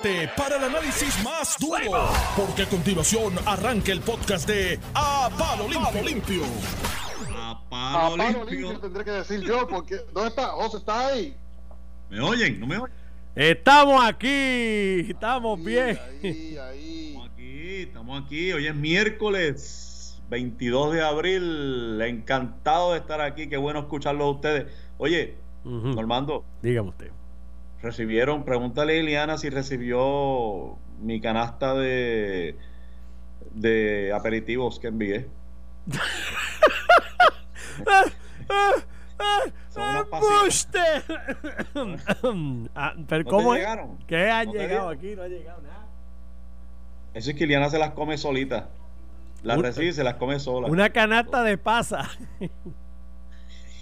prepárate para el análisis más duro, porque a continuación arranca el podcast de A Palo Limpio. A A palo limpio. limpio tendré que decir yo, porque ¿dónde está? José está ahí. ¿Me oyen? ¿No me oyen? Estamos aquí, estamos bien. Ahí, ahí. Estamos aquí, estamos aquí. Hoy es miércoles 22 de abril. Encantado de estar aquí. Qué bueno escucharlo a ustedes. Oye, Ujú, Normando, Dígame usted. Recibieron, pregúntale a Liliana si recibió mi canasta de, de aperitivos que envié. Son. ¡Embuste! Ah, Pero ¿No ¿cómo es? llegaron? ¿Qué han ¿No llegado aquí? No ha llegado nada. Eso es que Liliana se las come solita. Las recibe y se las come sola. Una canasta de pasa.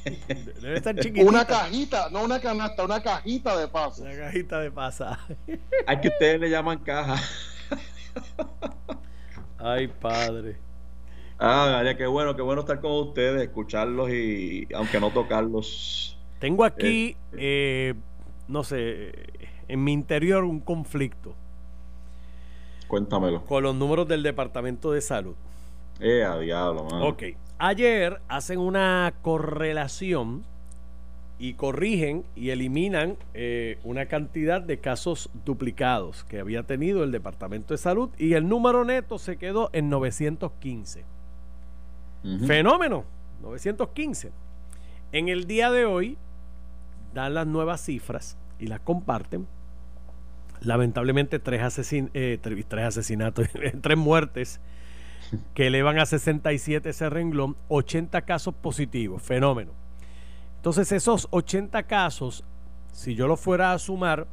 Debe estar chiquitita. Una cajita, no una canasta, una cajita de paso. Una cajita de pasa. Hay que ustedes le llaman caja. Ay, padre. Ah, María, qué bueno, qué bueno estar con ustedes, escucharlos y aunque no tocarlos. Tengo aquí, eh, no sé, en mi interior un conflicto Cuéntamelo. con los números del Departamento de Salud. Eh, a diablo, mano. Ok. Ayer hacen una correlación y corrigen y eliminan eh, una cantidad de casos duplicados que había tenido el Departamento de Salud y el número neto se quedó en 915. Ujú. Fenómeno, 915. En el día de hoy dan las nuevas cifras y las comparten. Lamentablemente tres, asesin- eh, tre- tres asesinatos, tres muertes que elevan a 67 ese renglón, 80 casos positivos, fenómeno. Entonces esos 80 casos, si yo los fuera a sumar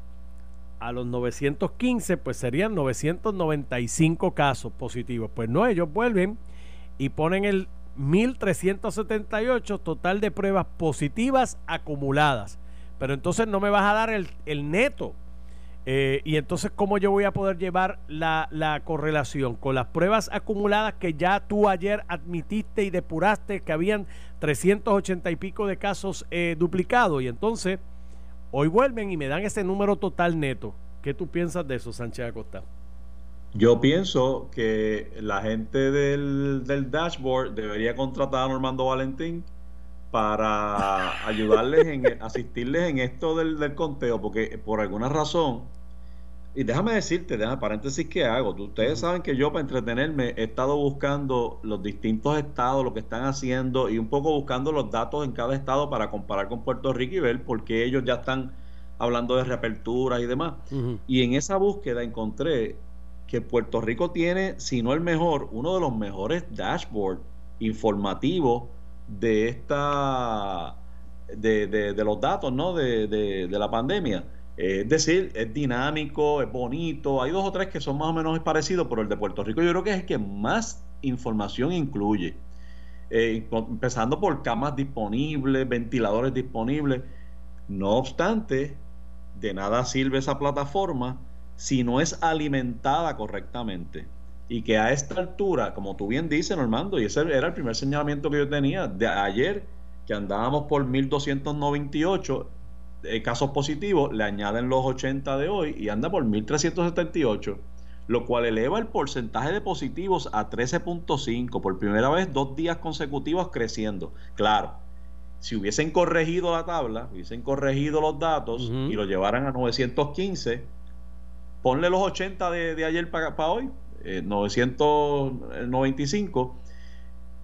a los 915, pues serían 995 casos positivos. Pues no, ellos vuelven y ponen el 1378 total de pruebas positivas acumuladas. Pero entonces no me vas a dar el, el neto. Eh, y entonces, ¿cómo yo voy a poder llevar la, la correlación con las pruebas acumuladas que ya tú ayer admitiste y depuraste que habían 380 y pico de casos eh, duplicados? Y entonces, hoy vuelven y me dan ese número total neto. ¿Qué tú piensas de eso, Sánchez Acosta? Yo pienso que la gente del, del dashboard debería contratar a Normando Valentín para ayudarles en asistirles en esto del, del conteo, porque por alguna razón, y déjame decirte, déjame paréntesis que hago, ustedes saben que yo para entretenerme he estado buscando los distintos estados, lo que están haciendo y un poco buscando los datos en cada estado para comparar con Puerto Rico y ver por qué ellos ya están hablando de reaperturas y demás. Y en esa búsqueda encontré que Puerto Rico tiene, si no el mejor, uno de los mejores dashboards informativos de esta de, de- los datos ¿no? de, de- la pandemia. Es decir, es dinámico, es bonito. Hay dos o tres que son más o menos parecidos, pero el de Puerto Rico yo creo que es el que más información incluye. Eh, empezando por camas disponibles, ventiladores disponibles. No obstante, de nada sirve esa plataforma si no es alimentada correctamente. Y que a esta altura, como tú bien dices, Normando, y ese era el primer señalamiento que yo tenía de ayer, que andábamos por 1298 eh, casos positivos, le añaden los 80 de hoy y anda por 1378, lo cual eleva el porcentaje de positivos a 13.5, por primera vez dos días consecutivos creciendo. Claro, si hubiesen corregido la tabla, hubiesen corregido los datos y lo llevaran a 915, ponle los 80 de, de ayer para hoy, eh, 995,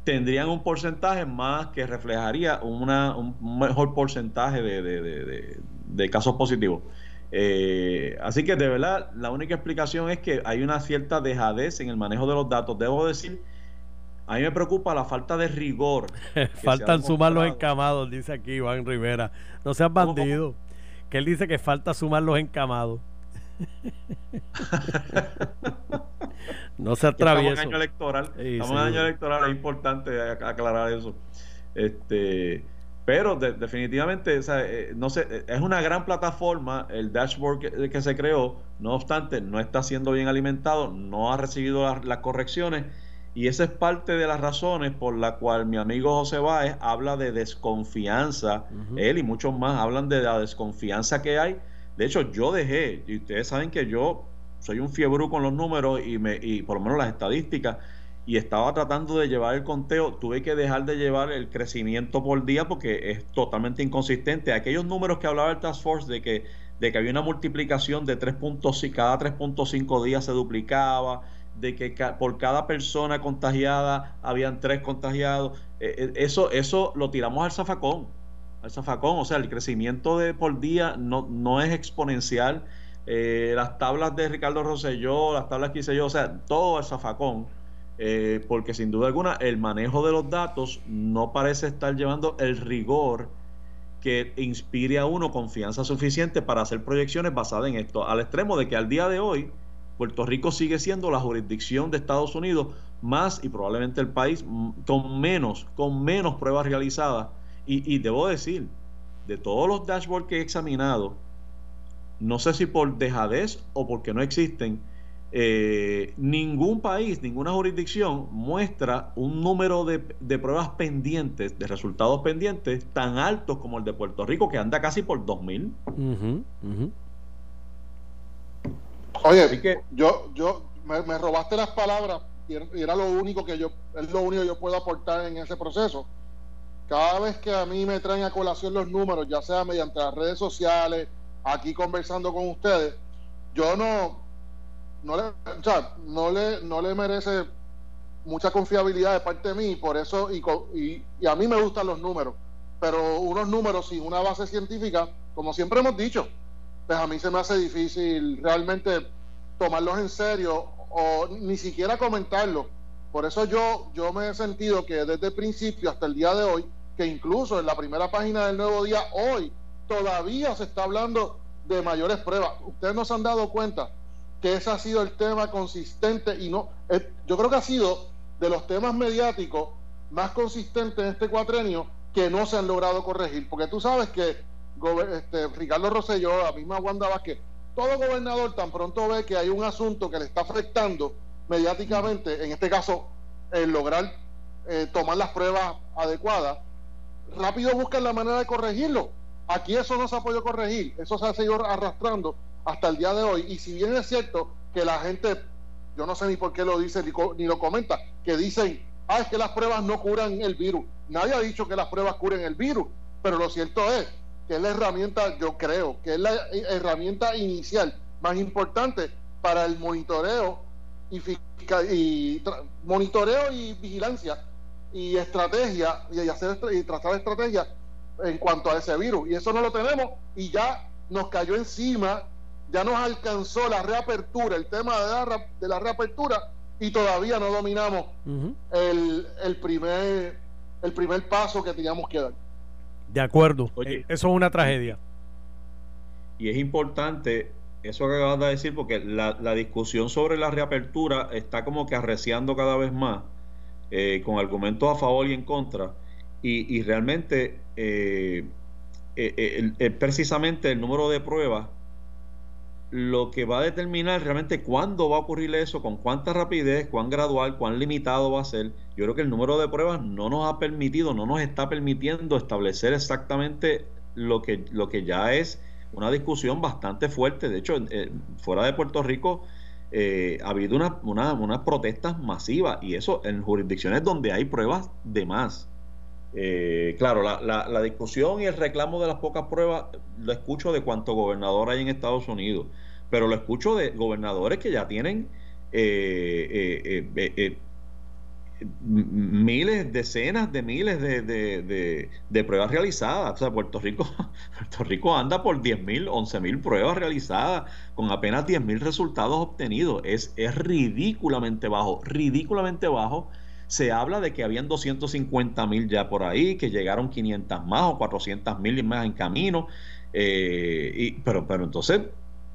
tendrían un porcentaje más que reflejaría una, un mejor porcentaje de, de- de- de- de casos positivos. Eh, así que de verdad, la única explicación es que hay una cierta dejadez en el manejo de los datos. Debo decir, a mí me preocupa la falta de rigor. Faltan sumar los encamados, dice aquí Iván Rivera. No seas bandido. Que él dice que falta sumar los encamados. no seas que estamos en año electoral. Sí, estamos en año electoral, es importante ac- aclarar eso. Este, pero de- definitivamente, o sea, eh, no sé, eh, es una gran plataforma el dashboard que, que se creó. No obstante, no está siendo bien alimentado, no ha recibido las, las correcciones. Y esa es parte de las razones por la cual mi amigo José Báez habla de desconfianza. Él y muchos más hablan de la desconfianza que hay De hecho, yo dejé, y ustedes saben que yo soy un fiebre con los números y, me, y por lo menos las estadísticas, y estaba tratando de llevar el conteo, tuve que dejar de llevar el crecimiento por día porque es totalmente inconsistente. Aquellos números que hablaba el Task Force de que, de que había una multiplicación de 3.5, cada 3.5 días se duplicaba, de que por cada persona contagiada habían tres contagiados, eh, eh, eso, eso lo tiramos al zafacón, al zafacón, o sea, el crecimiento de por día no, no es exponencial. Eh, las tablas de Ricardo Rosselló, las tablas que hice yo, o sea, todo al zafacón eh, porque sin duda alguna el manejo de los datos no parece estar llevando el rigor que inspire a uno confianza suficiente para hacer proyecciones basadas en esto, al extremo de que al día de hoy Puerto Rico sigue siendo la jurisdicción de Estados Unidos más y probablemente el país con menos, con menos pruebas realizadas. Y, y debo decir, de todos los dashboards que he examinado, no sé si por dejadez o porque no existen, eh, ningún país, ninguna jurisdicción muestra un número de, pruebas pendientes, de resultados pendientes, tan altos como el de Puerto Rico, que anda casi por 2000. Oye, que, yo, yo me, robaste las palabras y era lo único que yo, es lo único que yo puedo aportar en ese proceso. Cada vez que a mí me traen a colación los números, ya sea mediante las redes sociales, aquí conversando con ustedes, yo no, no le, no le, no le merece mucha confiabilidad de parte de mí, por eso, y, y, a mí me gustan los números, pero unos números sin una base científica, como siempre hemos dicho, pues a mí se me hace difícil realmente tomarlos en serio o ni siquiera comentarlos. Por eso yo, yo me he sentido que desde el principio hasta el día de hoy, que incluso en la primera página del nuevo día, hoy todavía se está hablando de mayores pruebas. Ustedes no se han dado cuenta que ese ha sido el tema consistente y no, eh, yo creo que ha sido de los temas mediáticos más consistentes en este cuatrenio que no se han logrado corregir, porque tú sabes que este, Ricardo Rosselló, la misma Wanda Vázquez, todo gobernador tan pronto ve que hay un asunto que le está afectando mediáticamente, en este caso, el lograr eh, tomar las pruebas adecuadas, rápido buscan la manera de corregirlo. Aquí eso no se ha podido corregir, eso se ha seguido arrastrando hasta el día de hoy. Y si bien es cierto que la gente, yo no sé ni por qué lo dice ni, lo comenta, que dicen, ah, es que las pruebas no curan el virus. Nadie ha dicho que las pruebas curen el virus, pero lo cierto es que es la herramienta, yo creo, que es la herramienta inicial más importante para el monitoreo y, y monitoreo y vigilancia y estrategia y hacer y trazar estrategias en cuanto a ese virus. Y eso no lo tenemos y ya nos cayó encima ya nos alcanzó la reapertura, el tema de la, de la reapertura, y todavía no dominamos el, primer, el primer paso que teníamos que dar. De acuerdo, Oye, eh, eso es una tragedia. Y es importante eso que acabas de decir, porque la, discusión sobre la reapertura está como que arreciando cada vez más, eh, con argumentos a favor y en contra, y, realmente eh, precisamente el número de pruebas lo que va a determinar realmente cuándo va a ocurrir eso, con cuánta rapidez, cuán gradual, cuán limitado va a ser. Yo creo que el número de pruebas no nos ha permitido, no nos está permitiendo establecer exactamente lo que, lo que ya es una discusión bastante fuerte. De hecho, eh, fuera de Puerto Rico eh, ha habido unas una, protestas masivas y eso en jurisdicciones donde hay pruebas de más. Eh, claro, la, la, la, discusión y el reclamo de las pocas pruebas lo escucho de cuánto gobernador hay en Estados Unidos pero lo escucho de gobernadores que ya tienen eh, eh, eh, miles, decenas de miles de, pruebas realizadas. O sea, Puerto Rico, Puerto Rico anda por 10.000, 11.000 pruebas realizadas con apenas 10.000 resultados obtenidos. Es, es ridículamente bajo, ridículamente bajo. Se habla de que habían 250.000 ya por ahí, que llegaron 500 más o 400.000 más en camino. y, pero, pero entonces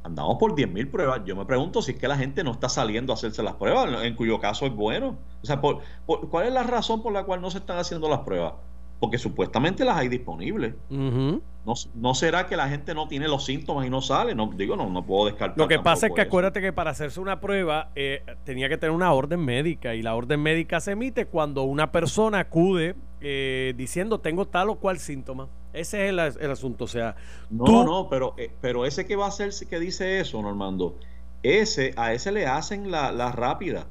andamos por 10.000 pruebas. Yo me pregunto si es que la gente no está saliendo a hacerse las pruebas, en cuyo caso es bueno. O sea, por, ¿cuál es la razón por la cual no se están haciendo las pruebas? Porque supuestamente las hay disponibles. no, será que la gente no tiene los síntomas y no sale? No, digo, no, no puedo descartar. Lo que pasa es que acuérdate que para hacerse una prueba eh, tenía que tener una orden médica y la orden médica se emite cuando una persona acude eh, diciendo tengo tal o cual síntoma. Ese es el, asunto. O sea, no, no, pero, eh, pero ese que va a ser que dice eso, Normando, ese, a ese le hacen la, la rápida.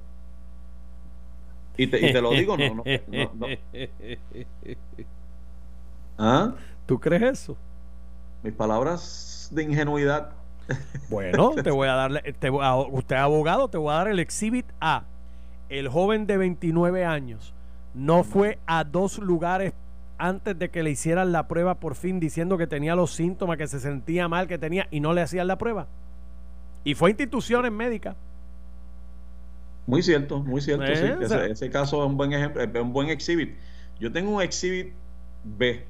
Y te, y te, lo digo, no, no, no, ¿Ah? ¿Tú crees eso? Mis palabras de ingenuidad. Bueno, te voy a darle, te, usted es abogado, te voy a dar el exhibit A. El joven de 29 años no fue a dos lugares antes de que le hicieran la prueba por fin diciendo que tenía los síntomas, que se sentía mal, que tenía y no le hacían la prueba. Y fue a instituciones médicas. Muy cierto, muy cierto. sí. Ese, caso es un buen ejemplo, es un buen exhibit. Yo tengo un exhibit B.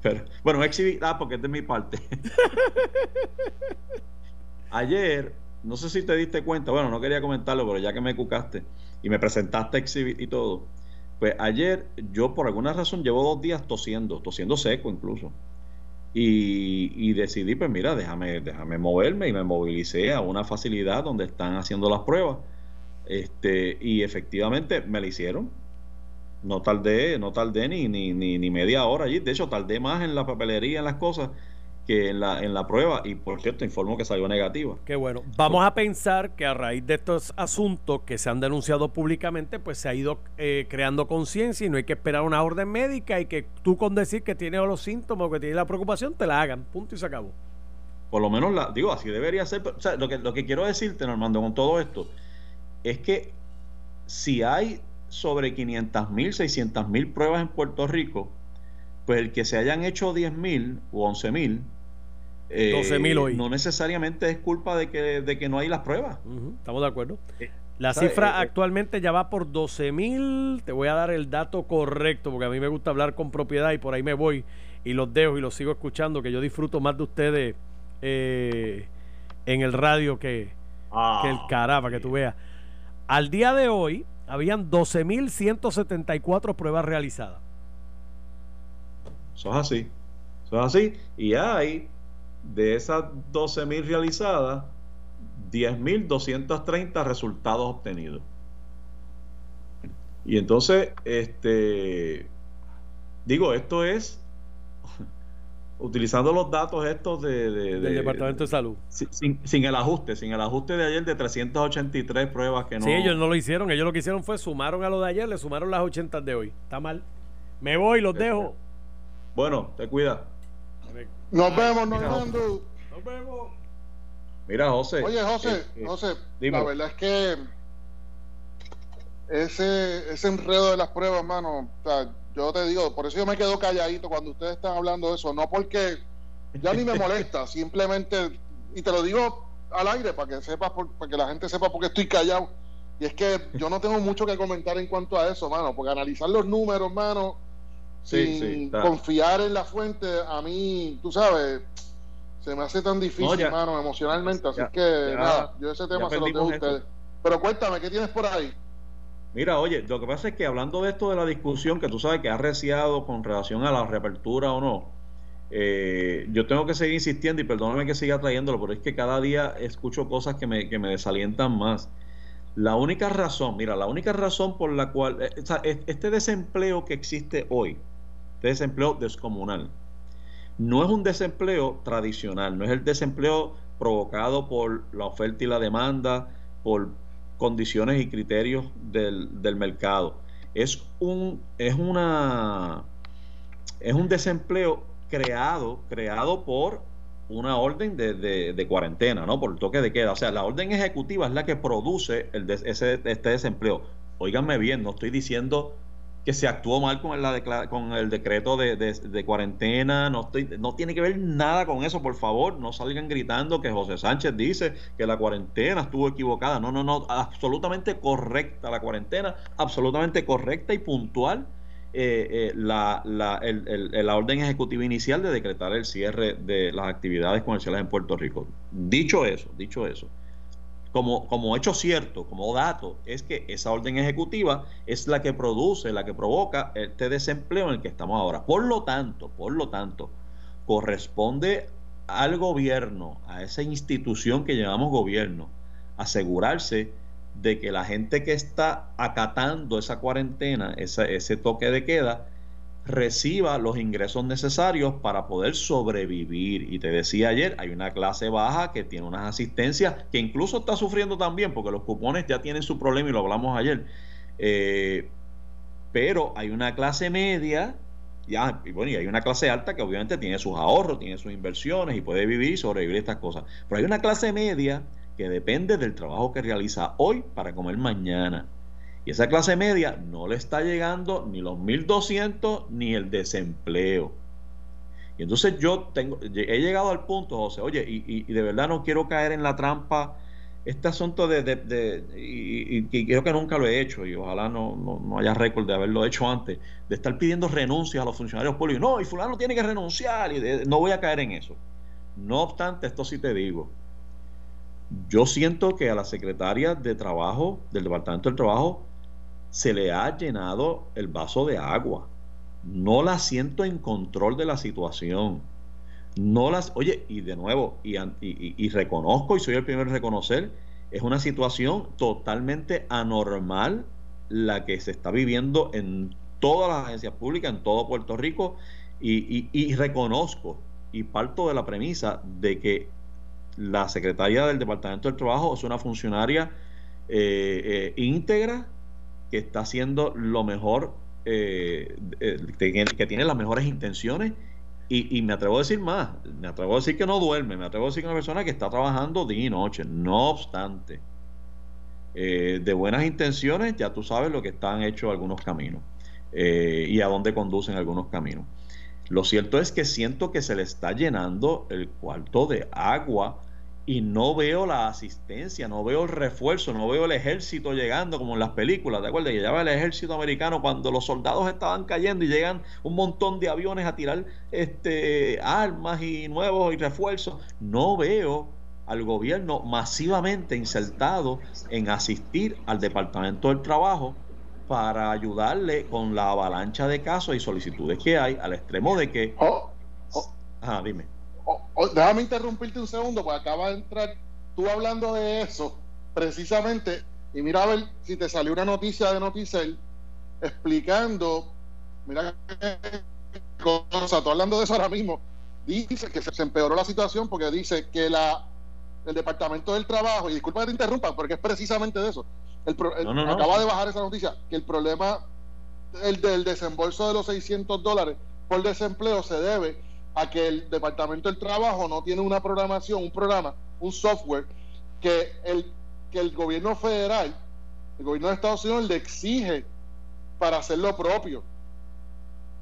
Pero, bueno, un exhibit A porque es de mi parte. Ayer, no sé si te diste cuenta, bueno, no quería comentarlo, pero ya que me cucaste y me presentaste exhibit y todo, pues ayer yo por alguna razón llevo dos días tosiendo, tosiendo seco incluso. Y, decidí, pues mira, déjame, déjame moverme y me movilicé a una facilidad donde están haciendo las pruebas. Este, y efectivamente me la hicieron. No tardé, no tardé ni, ni, ni, ni media hora allí. De hecho, tardé más en la papelería, en las cosas, en la, en la prueba y por cierto informo que salió negativa. Qué bueno. Vamos a pensar que a raíz de estos asuntos que se han denunciado públicamente, pues se ha ido eh, creando conciencia y no hay que esperar una orden médica y que tú con decir que tienes los síntomas o que tienes la preocupación te la hagan. Punto y se acabó. Por lo menos, la, digo, así debería ser. O sea, lo, que, lo que quiero decirte, Normando, con todo esto, es que si hay sobre 500 mil, 600 mil pruebas en Puerto Rico, pues el que se hayan hecho 10 mil o 11 mil, eh, hoy. No necesariamente es culpa de que, de que no hay las pruebas. estamos de acuerdo. Eh, la cifra eh, actualmente ya va por 12 mil. Te voy a dar el dato correcto porque a mí me gusta hablar con propiedad y por ahí me voy y los dejo y los sigo escuchando, que yo disfruto más de ustedes en el radio que, que el ah, caramba, que tú veas. Al día de hoy habían 12.174 pruebas realizadas. Eso es así. Eso es así. Y hay de esas 12.000 realizadas, 10.230 resultados obtenidos. Y entonces, este, digo, esto es utilizando los datos estos de, del Departamento de Salud. Sin, el ajuste, sin el ajuste de ayer de 383 pruebas que no... Sí, ellos no lo hicieron, ellos lo que hicieron fue sumaron a lo de ayer, le sumaron las 80 de hoy. Está mal. Me voy, los dejo. Bueno, te cuida. Nos vemos, Normando. Nos vemos. Mira, José. Oye, José, eh, eh, José, la verdad es que ese, ese enredo de las pruebas, hermano, yo te digo, por eso yo me quedo calladito cuando ustedes están hablando de eso, no porque ya ni me molesta, simplemente, y te lo digo al aire para que sepas, para que la gente sepa por qué estoy callado. Y es que yo no tengo mucho que comentar en cuanto a eso, mano, porque analizar los números, hermano, sin confiar en la fuente, a mí, tú sabes, se me hace tan difícil, hermano, emocionalmente. Así que, nada, yo ese tema se lo tengo a ustedes. Pero cuéntame, ¿qué tienes por ahí? Mira, oye, lo que pasa es que hablando de esto de la discusión que tú sabes que ha reciado con relación a la reapertura o no, eh, yo tengo que seguir insistiendo y perdóname que siga trayéndolo, pero es que cada día escucho cosas que me, que me desalientan más. La única razón, mira, la única razón por la cual, eh, este desempleo que existe hoy, este desempleo descomunal, no es un desempleo tradicional, no es el desempleo provocado por la oferta y la demanda, por condiciones y criterios del, del mercado. Es un, es una es un desempleo creado, creado por una orden de, de, cuarentena, ¿no? Por el toque de queda. O sea, la orden ejecutiva es la que produce el ese, este desempleo. Óiganme bien, no estoy diciendo que se actuó mal con el, el decreto de, cuarentena, no, tiene que ver nada con eso, por favor, no salgan gritando que José Sánchez dice que la cuarentena estuvo equivocada, no, no, no, absolutamente correcta la cuarentena, absolutamente correcta y puntual eh, eh, la, la, el, la orden ejecutiva inicial de decretar el cierre de las actividades comerciales en Puerto Rico. Dicho eso, dicho eso, como, como hecho cierto, como dato, es que esa orden ejecutiva es la que produce, la que provoca este desempleo en el que estamos ahora. Por lo tanto, por lo tanto, corresponde al gobierno, a esa institución que llamamos gobierno, asegurarse de que la gente que está acatando esa cuarentena, ese toque de queda, reciba los ingresos necesarios para poder sobrevivir. Y te decía ayer, hay una clase baja que tiene unas asistencias que incluso está sufriendo también, porque los cupones ya tienen su problema y lo hablamos ayer. Eh, pero hay una clase media, ya, y bueno, y hay una clase alta que obviamente tiene sus ahorros, tiene sus inversiones y puede vivir y sobrevivir estas cosas. Pero hay una clase media que depende del trabajo que realiza hoy para comer mañana. Y esa clase media no le está llegando ni los 1.200 ni el desempleo. Y entonces yo tengo, he llegado al punto, José, oye, y, de verdad no quiero caer en la trampa, este asunto de, de, y, creo que nunca lo he hecho, y ojalá no, no, haya récord de haberlo hecho antes, de estar pidiendo renuncias a los funcionarios públicos. No, y fulano tiene que renunciar, y no voy a caer en eso. No obstante, esto sí te digo, yo siento que a la secretaria de Trabajo, del Departamento del Trabajo, se le ha llenado el vaso de agua. No la siento en control de la situación. No las, oye, y de nuevo, y, reconozco, y soy el primero en reconocer, es una situación totalmente anormal la que se está viviendo en todas las agencias públicas, en todo Puerto Rico, y, reconozco y parto de la premisa de que la secretaria del Departamento del Trabajo es una funcionaria eh, eh, íntegra, que está haciendo lo mejor, eh, eh, que, tiene las mejores intenciones y, me atrevo a decir más, me atrevo a decir que no duerme, me atrevo a decir que una persona que está trabajando día y noche, no obstante, eh, de buenas intenciones ya tú sabes lo que están hechos algunos caminos y a dónde conducen algunos caminos. Lo cierto es que siento que se le está llenando el cuarto de agua y no veo la asistencia, no veo el refuerzo, no veo el ejército llegando como en las películas, ¿de acuerdo? Que lleva el ejército americano cuando los soldados estaban cayendo y llegan un montón de aviones a tirar este, armas y nuevos y refuerzos. No veo al gobierno masivamente insertado en asistir al Departamento del Trabajo para ayudarle con la avalancha de casos y solicitudes que hay, al extremo de que... Oh, oh. dime déjame interrumpirte un segundo, porque acaba de entrar tú hablando de eso, precisamente, y mira a ver si te salió una noticia de Noticel explicando, mira cosa, tú hablando de eso ahora mismo, dice que se empeoró la situación porque dice que la el Departamento del Trabajo, y disculpa que te interrumpa, porque es precisamente de eso, el, acaba de bajar esa noticia, que el problema el del desembolso de los 600 dólares por desempleo se debe a que el Departamento del Trabajo no tiene una programación, un programa, un software que el, que el gobierno federal, el gobierno de Estados Unidos le exige para hacer lo propio.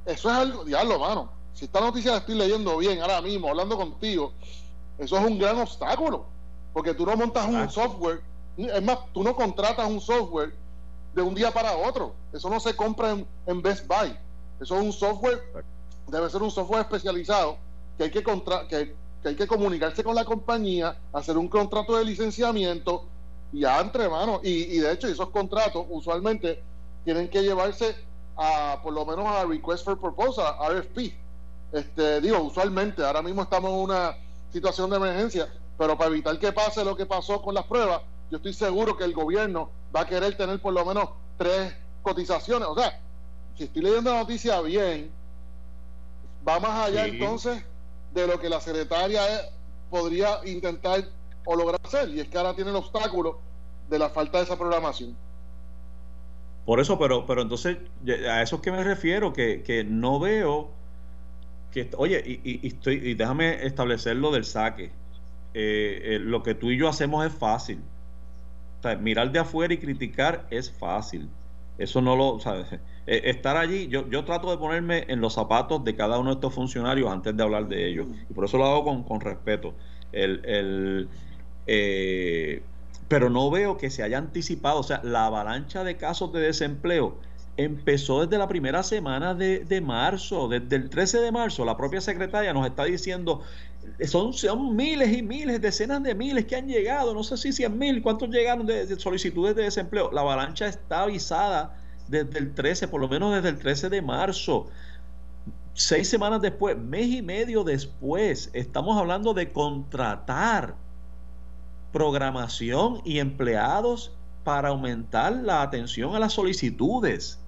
Eso es algo, diablo, mano. Si esta noticia la estoy leyendo bien ahora mismo, hablando contigo, eso es un gran obstáculo. Porque tú no montas un software, es más, tú no contratas un software de un día para otro. Eso no se compra en, en Best Buy. Eso es un software debe ser un software especializado que hay que, contra que, hay que comunicarse con la compañía, hacer un contrato de licenciamiento y ya entre manos. Y, de hecho, esos contratos usualmente tienen que llevarse a, por lo menos a Request for Proposal, RFP. Este, digo, usualmente, ahora mismo estamos en una situación de emergencia, pero para evitar que pase lo que pasó con las pruebas, yo estoy seguro que el gobierno va a querer tener por lo menos tres cotizaciones. O sea, si estoy leyendo la noticia bien, va más allá entonces de lo que la secretaria podría intentar o lograr hacer, y es que ahora tiene el obstáculo de la falta de esa programación. Por eso, pero, pero entonces, a eso es que me refiero, que, que no veo que, oye, y, estoy, y déjame establecer lo del saque. Eh, eh, lo que tú y yo hacemos es fácil. mirar de afuera y criticar es fácil. Eso no lo, sabes eh, estar allí, yo, yo trato de ponerme en los zapatos de cada uno de estos funcionarios antes de hablar de ellos. Y por eso lo hago con, con respeto. El, el eh, pero no veo que se haya anticipado, o sea, la avalancha de casos de desempleo empezó desde la primera semana de, de, marzo, desde el 13 de marzo, la propia secretaria nos está diciendo, son, son miles y miles, decenas de miles que han llegado, no sé si 100 mil, ¿cuántos llegaron de, de solicitudes de desempleo? La avalancha está avisada desde el 13, por lo menos desde el 13 de marzo. Seis semanas después, mes y medio después, estamos hablando de contratar programación y empleados para aumentar la atención a las solicitudes.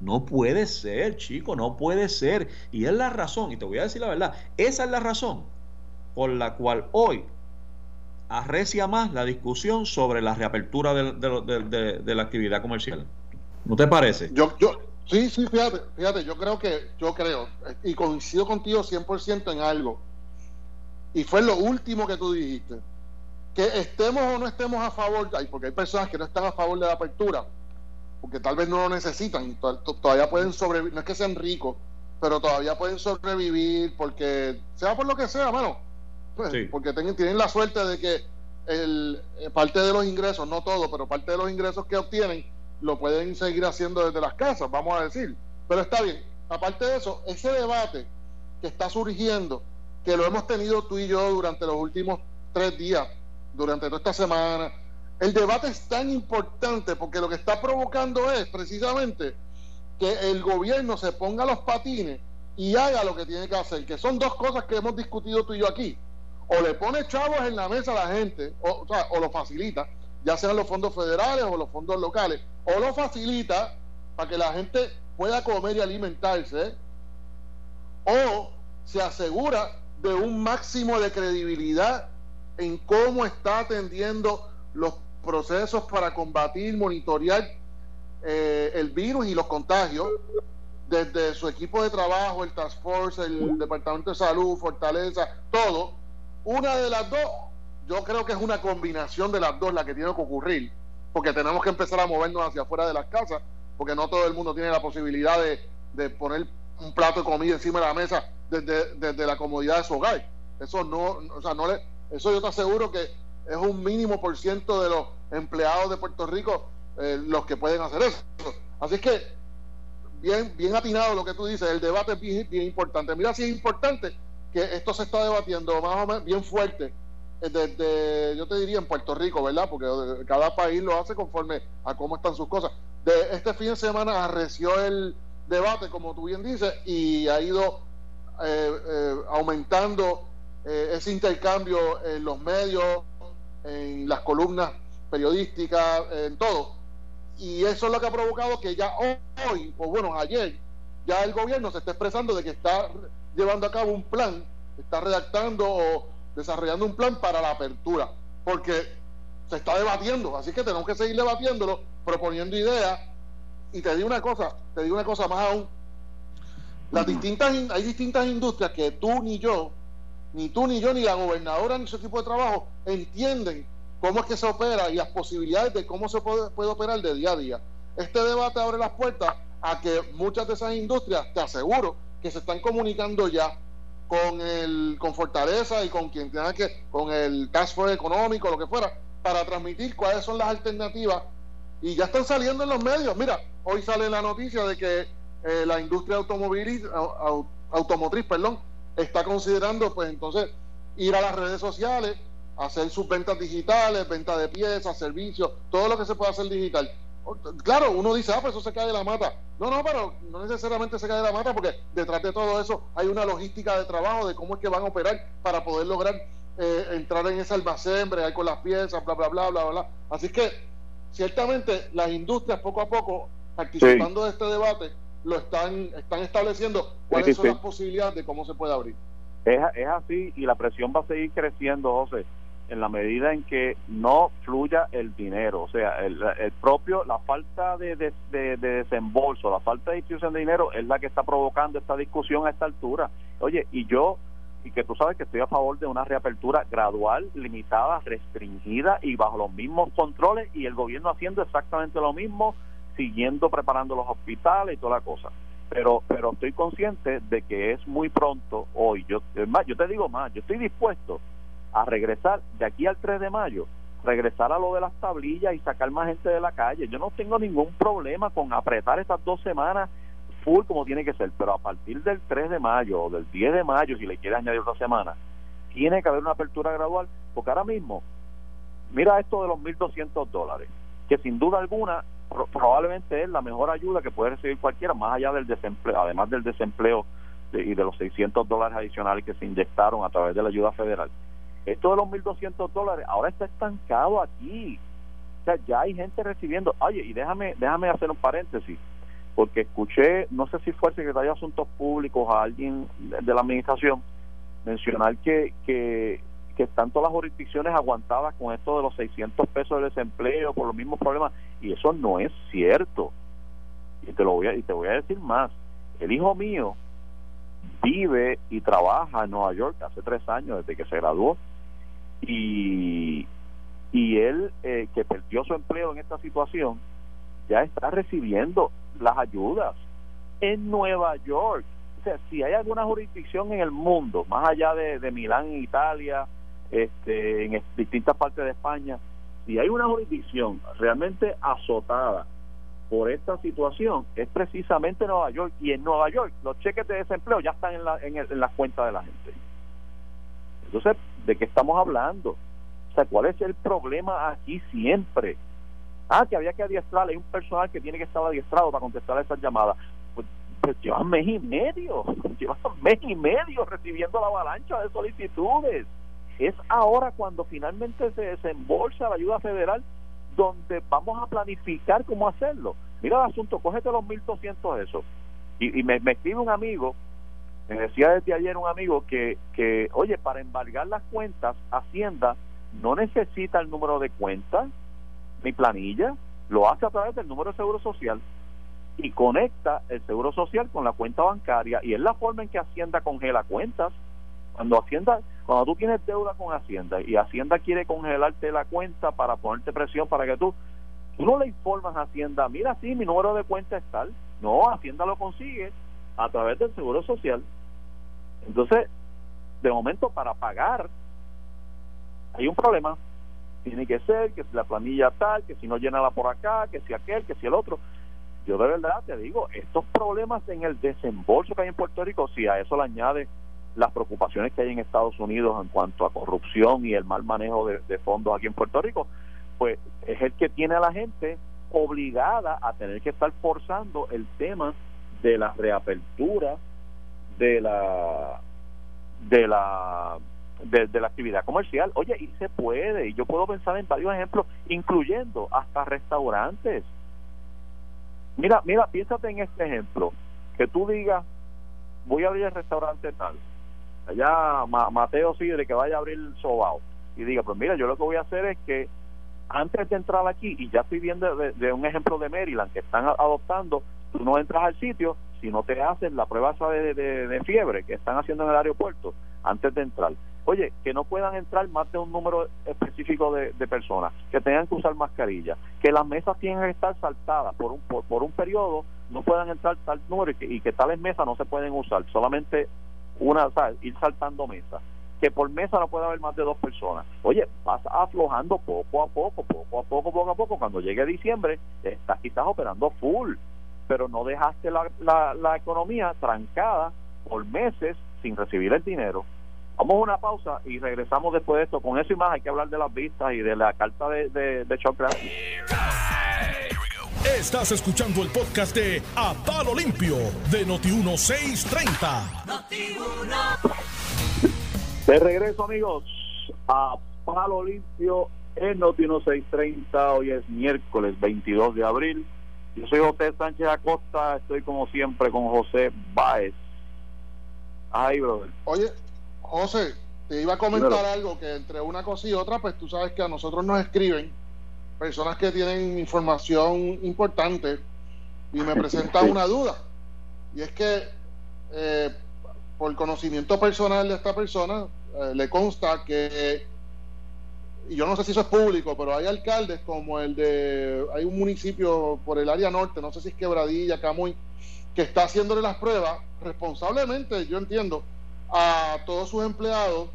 No puede ser, chico, no puede ser. Y es la razón, y te voy a decir la verdad, esa es la razón por la cual hoy arrecia más la discusión sobre la reapertura de, la actividad comercial. ¿No te parece? Yo, yo, sí, sí, fíjate, fíjate, yo creo que, yo creo, y coincido contigo 100% en algo, y fue lo último que tú dijiste, que estemos o no estemos a favor, porque hay personas que no están a favor de la apertura, porque tal vez no lo necesitan, todavía pueden sobrevivir, no es que sean ricos, pero todavía pueden sobrevivir, porque sea por lo que sea, mano, pues, porque tienen, la suerte de que el, eh, parte de los ingresos, no todo, pero parte de los ingresos que obtienen lo pueden seguir haciendo desde las casas, vamos a decir. Pero está bien, aparte de eso, ese debate que está surgiendo, que lo hemos tenido tú y yo durante los últimos tres días, durante toda esta semana, el debate es tan importante porque lo que está provocando es precisamente que el gobierno se ponga los patines y haga lo que tiene que hacer, que son dos cosas que hemos discutido tú y yo aquí o le pone chavos en la mesa a la gente, o, o, lo facilita, ya sean los fondos federales o los fondos locales, o lo facilita para que la gente pueda comer y alimentarse, o se asegura de un máximo de credibilidad en cómo está atendiendo los procesos para combatir, monitorear eh, el virus y los contagios, desde su equipo de trabajo, el Task Force, el Departamento de Salud, Fortaleza, todo, una de las dos, yo creo que es una combinación de las dos la que tiene que ocurrir, porque tenemos que empezar a movernos hacia afuera de las casas, porque no todo el mundo tiene la posibilidad de, poner un plato de comida encima de la mesa desde, la comodidad de su hogar. Eso no, o sea, no le, eso yo te aseguro que es un mínimo por ciento de los empleados de Puerto Rico eh, los que pueden hacer eso. Así que bien, bien atinado lo que tú dices, el debate es bien, bien importante. Mira si es importante que esto se está debatiendo más o menos bien fuerte eh, desde, yo te diría, en Puerto Rico, ¿verdad? Porque cada país lo hace conforme a cómo están sus cosas. De este fin de semana arreció el debate, como tú bien dices, y ha ido eh, eh, aumentando ese intercambio en los medios, en las columnas periodísticas, en todo. Y eso es lo que ha provocado que ya hoy, o bueno, ayer, ya el gobierno se está expresando de que está llevando a cabo un plan, está redactando o desarrollando un plan para la apertura, porque se está debatiendo, así que tenemos que seguir debatiéndolo, proponiendo ideas. Y te digo una cosa, te digo una cosa más aún. Las distintas, hay distintas industrias que tú ni yo, ni tú ni yo, ni la gobernadora, ni ese tipo de trabajo entienden cómo es que se opera y las posibilidades de cómo se puede, puede operar de día a día. Este debate abre las puertas a que muchas de esas industrias, te aseguro, que se están comunicando ya con el con Fortaleza y con quien tenga que con el Task Force económico lo que fuera para transmitir cuáles son las alternativas. Y ya están saliendo en los medios. Mira hoy sale la noticia de que eh, la industria automotriz automotriz perdón está considerando pues entonces ir a las redes sociales hacer sus ventas digitales venta de piezas servicios todo lo que se pueda hacer digital Claro, uno dice, ah, pues eso se cae de la mata. No, no, pero no necesariamente se cae de la mata porque detrás de todo eso hay una logística de trabajo de cómo es que van a operar para poder lograr eh, entrar en ese almacén, bregar con las piezas, bla, bla, bla, bla, bla. Así que, ciertamente, las industrias poco a poco, participando de este debate, lo están, están estableciendo cuáles son las posibilidades de cómo se puede abrir. Es, es así y la presión va a seguir creciendo, José en la medida en que no fluya el dinero, o sea, el, propio, la falta de, de, desembolso, la falta de distribución de dinero es la que está provocando esta discusión a esta altura. Oye, y yo, y que tú sabes que estoy a favor de una reapertura gradual, limitada, restringida y bajo los mismos controles y el gobierno haciendo exactamente lo mismo, siguiendo preparando los hospitales y toda la cosa. Pero, pero estoy consciente de que es muy pronto hoy. Yo, más, yo te digo más, yo estoy dispuesto a regresar de aquí al 3 de mayo, regresar a lo de las tablillas y sacar más gente de la calle. Yo no tengo ningún problema con apretar estas dos semanas full como tiene que ser, pero a partir del 3 de mayo o del 10 de mayo, si le quiere añadir otra semana, tiene que haber una apertura gradual, porque ahora mismo, mira esto de los 1.200 dólares, que sin duda alguna probablemente es la mejor ayuda que puede recibir cualquiera, más allá del desempleo, además del desempleo y de los 600 dólares adicionales que se inyectaron a través de la ayuda federal. Esto de los 1.200 dólares ahora está estancado aquí. O sea, ya hay gente recibiendo. Oye, y déjame, déjame hacer un paréntesis. porque escuché, no sé si fue el secretario de Asuntos Públicos a alguien de la administración mencionar que, que, que están todas las jurisdicciones aguantadas con esto de los 600 pesos de desempleo por los mismos problemas y eso no es cierto y te lo voy a, y te voy a decir más el hijo mío vive y trabaja en Nueva York hace tres años desde que se graduó y y él eh, que perdió su empleo en esta situación ya está recibiendo las ayudas en Nueva York. O sea si hay alguna jurisdicción en el mundo más allá de, de Milán Italia este en distintas partes de España si hay una jurisdicción realmente azotada por esta situación es precisamente Nueva York. Y en Nueva York los cheques de desempleo ya están en, la, en, en las cuentas de la gente. Entonces ¿de qué estamos hablando? o sea, ¿cuál es el problema aquí siempre? Ah, que había que adiestrar, hay un personal que tiene que estar adiestrado para contestar esas llamadas. Pues, pues llevan mes y medio, llevan mes y medio recibiendo la avalancha de solicitudes. Es ahora cuando finalmente se desembolsa la ayuda federal donde vamos a planificar cómo hacerlo. Mira el asunto, cógete los 1.200 eso. Y, y me, me, escribe un amigo, me decía desde ayer un amigo que, que, oye, para embargar las cuentas, Hacienda no necesita el número de cuenta ni planilla, lo hace a través del número de seguro social y conecta el seguro social con la cuenta bancaria y es la forma en que Hacienda congela cuentas. Cuando Hacienda, cuando tú tienes deuda con Hacienda y Hacienda quiere congelarte la cuenta para ponerte presión para que tú, tú no le informas a Hacienda, mira, sí, mi número de cuenta es tal. No, Hacienda lo consigue a través del seguro social. Entonces, de momento, para pagar, hay un problema. Tiene que ser que si la planilla tal, que si no llenala por acá, que si aquel, que si el otro. Yo de verdad te digo, estos problemas en el desembolso que hay en Puerto Rico, si a eso le añade las preocupaciones que hay en Estados Unidos en cuanto a corrupción y el mal manejo de, de fondos aquí en Puerto Rico, pues es el que tiene a la gente obligada a tener que estar forzando el tema de la reapertura de la de la de, la actividad comercial. Oye, y se puede, y yo puedo pensar en varios ejemplos, incluyendo hasta restaurantes. Mira, mira, piénsate en este ejemplo, que tú digas, voy a abrir el restaurante tal, allá Mateo Sidre que vaya a abrir el sobao, y diga, pues mira, yo lo que voy a hacer es que antes de entrar aquí, y ya estoy viendo de un ejemplo de Maryland que están adoptando, tú no entras al sitio si no te hacen la prueba de, de, fiebre que están haciendo en el aeropuerto antes de entrar. Oye, que no puedan entrar más de un número específico de, personas, que tengan que usar mascarilla, que las mesas tienen que estar saltadas por un, por, por un periodo, no puedan entrar tal número y que, tales mesas no se pueden usar, solamente una, o ir saltando mesas que por mesa no puede haber más de dos personas. Oye, vas aflojando poco a poco, poco a poco, poco a poco. Cuando llegue diciembre, estás quizás operando full, pero no dejaste la, la, la economía trancada por meses sin recibir el dinero. Vamos a una pausa y regresamos después de esto. Con eso y más hay que hablar de las vistas y de la carta de, de, de Estás escuchando el podcast de A Palo Limpio de Noti1630. De regreso, amigos, a Palo Limpio en Noti1630. Hoy es miércoles 22 de abril. Yo soy José Sánchez Acosta. Estoy como siempre con José Báez. Ay, brother. Oye, José, te iba a comentar Dímelo. algo que entre una cosa y otra, pues tú sabes que a nosotros nos escriben personas que tienen información importante y me presentan sí. una duda. Y es que eh, por conocimiento personal de esta persona, eh, le consta que, y yo no sé si eso es público, pero hay alcaldes como el de, hay un municipio por el área norte, no sé si es Quebradilla, Camuy, que está haciéndole las pruebas responsablemente, yo entiendo, a todos sus empleados.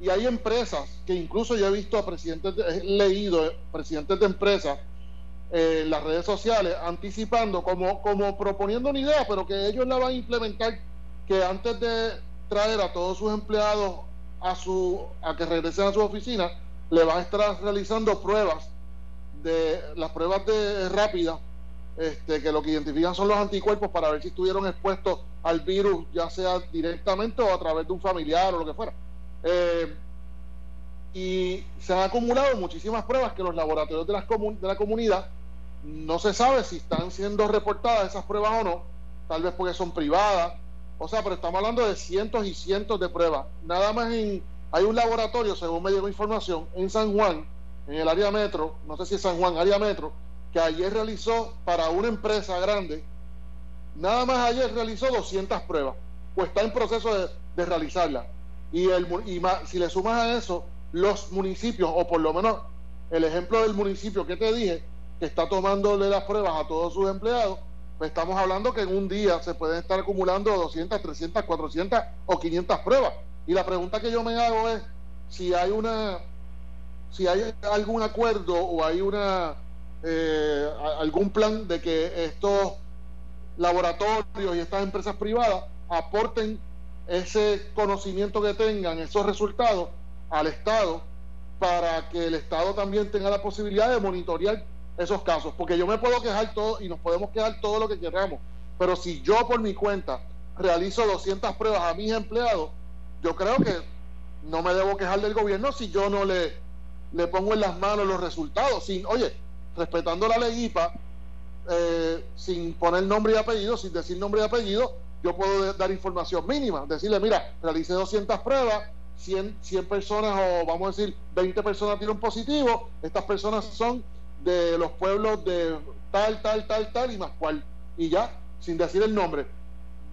Y hay empresas que incluso yo he visto a presidentes, de, he leído presidentes de empresas eh, en las redes sociales anticipando, como, como proponiendo una idea, pero que ellos la van a implementar, que antes de traer a todos sus empleados a, su, a que regresen a su oficina, le van a estar realizando pruebas de las pruebas de rápidas este, que lo que identifican son los anticuerpos para ver si estuvieron expuestos al virus, ya sea directamente o a través de un familiar o lo que fuera. Eh, y se han acumulado muchísimas pruebas que los laboratorios de, las comun de la comunidad no se sabe si están siendo reportadas esas pruebas o no, tal vez porque son privadas, o sea, pero estamos hablando de cientos y cientos de pruebas. Nada más en, hay un laboratorio, según me llegó información, en San Juan, en el área metro, no sé si es San Juan, área metro, que ayer realizó para una empresa grande, nada más ayer realizó 200 pruebas, pues está en proceso de, de realizarla. Y, el, y si le sumas a eso los municipios, o por lo menos el ejemplo del municipio que te dije, que está tomándole las pruebas a todos sus empleados, pues estamos hablando que en un día se pueden estar acumulando 200, 300, 400 o 500 pruebas. Y la pregunta que yo me hago es si hay una, si hay algún acuerdo o hay una eh, algún plan de que estos laboratorios y estas empresas privadas aporten ese conocimiento que tengan, esos resultados al Estado para que el Estado también tenga la posibilidad de monitorear esos casos, porque yo me puedo quejar todo y nos podemos quejar todo lo que queramos, pero si yo por mi cuenta realizo 200 pruebas a mis empleados, yo creo que no me debo quejar del gobierno si yo no le, le pongo en las manos los resultados, sin, oye, respetando la ley IPA, eh, sin poner nombre y apellido, sin decir nombre y apellido, yo puedo dar información mínima, decirle, mira, realicé 200 pruebas, 100, 100 personas o vamos a decir 20 personas tienen positivo, estas personas son de los pueblos de tal, tal, tal, tal y más cual. Y ya, sin decir el nombre.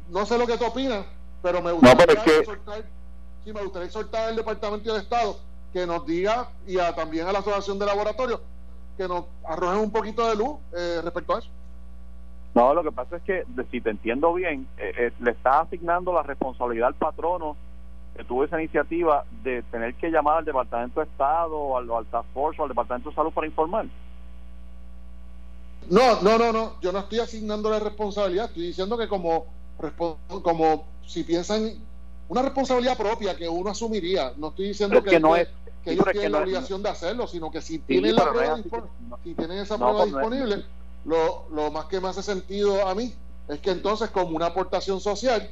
No sé lo que tú opinas, pero me gustaría, exhortar, sí, me gustaría exhortar al Departamento de Estado que nos diga y también a la Asociación de Laboratorios que nos arrojen un poquito de luz eh, respecto a eso. No, lo que pasa es que, si te entiendo bien, eh, eh, le está asignando la responsabilidad al patrono que tuvo esa iniciativa de tener que llamar al Departamento de Estado o al, al Task Force o al Departamento de Salud para informar. No, no, no, no. Yo no estoy asignando la responsabilidad. Estoy diciendo que como, como si piensan una responsabilidad propia que uno asumiría. No estoy diciendo que, no es, que ellos tienen la obligación de hacerlo, sino que si tienen la prueba, si tienen esa prueba pues disponible, lo, lo más que me hace sentido a mí es que entonces como una aportación social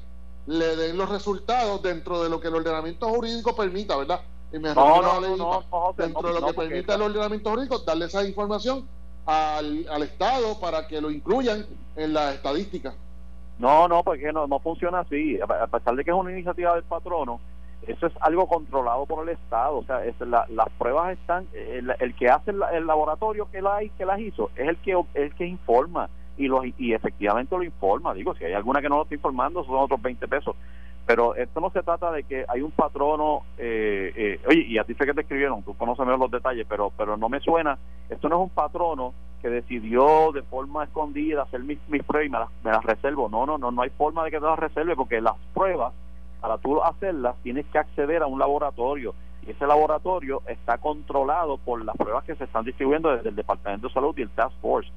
le den los resultados dentro de lo que el ordenamiento jurídico permita, ¿verdad? Y me no, no, dentro de lo que permita el ordenamiento jurídico, darle esa información al, al Estado para que lo incluyan en la estadística. No, no, porque no, no funciona así. A pesar de que es una iniciativa del patrono, eso es algo controlado por el Estado. O sea, es las pruebas están, el, que hace el, laboratorio que, la, que las hizo es el que, el que informa y, lo, y efectivamente lo informa. Digo, si hay alguna que no lo está informando, son otros 20 pesos. Pero esto no se trata de que hay un patrono, eh, eh, oye, y a ti sé que te escribieron, tú conoces mejor los detalles, pero pero no me suena, esto no es un patrono que decidió de forma escondida hacer mis, mis pruebas y me las, me las reservo. No, no, no, no hay forma de que te las reserve porque las pruebas, para tú hacerlas, tienes que acceder a un laboratorio y ese laboratorio está controlado por las pruebas que se están distribuyendo desde el Departamento de Salud y el Task Force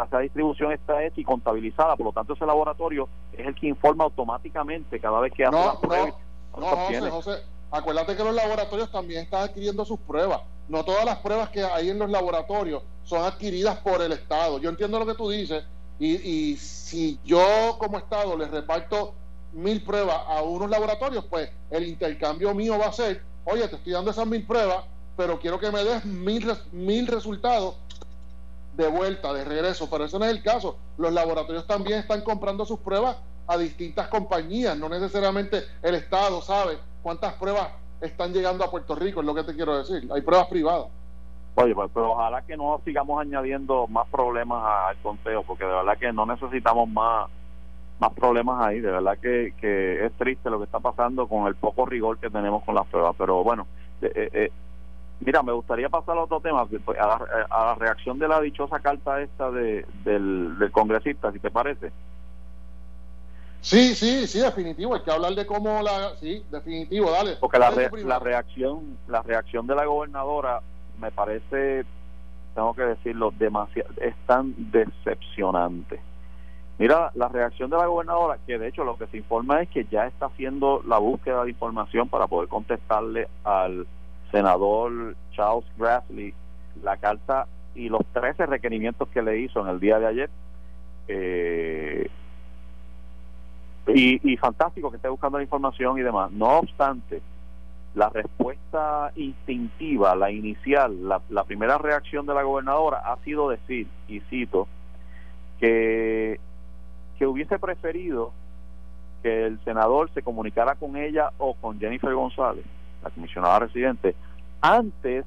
esa distribución está hecha y contabilizada, por lo tanto ese laboratorio es el que informa automáticamente cada vez que hace no, pruebas. No, José, José, acuérdate que los laboratorios también están adquiriendo sus pruebas. No todas las pruebas que hay en los laboratorios son adquiridas por el Estado. Yo entiendo lo que tú dices y, si yo como Estado les reparto mil pruebas a unos laboratorios, pues el intercambio mío va a ser, oye, te estoy dando esas mil pruebas, pero quiero que me des mil, mil resultados de vuelta, de regreso, pero eso no es el caso. Los laboratorios también están comprando sus pruebas a distintas compañías, no necesariamente el Estado sabe cuántas pruebas están llegando a Puerto Rico, es lo que te quiero decir. Hay pruebas privadas. Oye, pues, pero ojalá que no sigamos añadiendo más problemas al conteo, porque de verdad que no necesitamos más más problemas ahí. De verdad que, que es triste lo que está pasando con el poco rigor que tenemos con las pruebas. Pero bueno, eh, eh, Mira, me gustaría pasar a otro tema, pues, a la, reacción de la dichosa carta esta de, del, congresista, si te parece. Sí, sí, sí, definitivo. Hay que hablar de cómo la, sí, definitivo, dale. Porque la, la reacción, la reacción de la gobernadora me parece, tengo que decirlo, demasiado, es tan decepcionante. Mira, la reacción de la gobernadora, que de hecho lo que se informa es que ya está haciendo la búsqueda de información para poder contestarle al senador Charles Grassley la carta y los 13 requerimientos que le hizo en el día de ayer. Eh, y, fantástico que esté buscando la información y demás. No obstante, la respuesta instintiva, la inicial, la, la primera reacción de la gobernadora ha sido decir, y cito, que, que hubiese preferido que el senador se comunicara con ella o con Jennifer González, la comisionada residente, antes,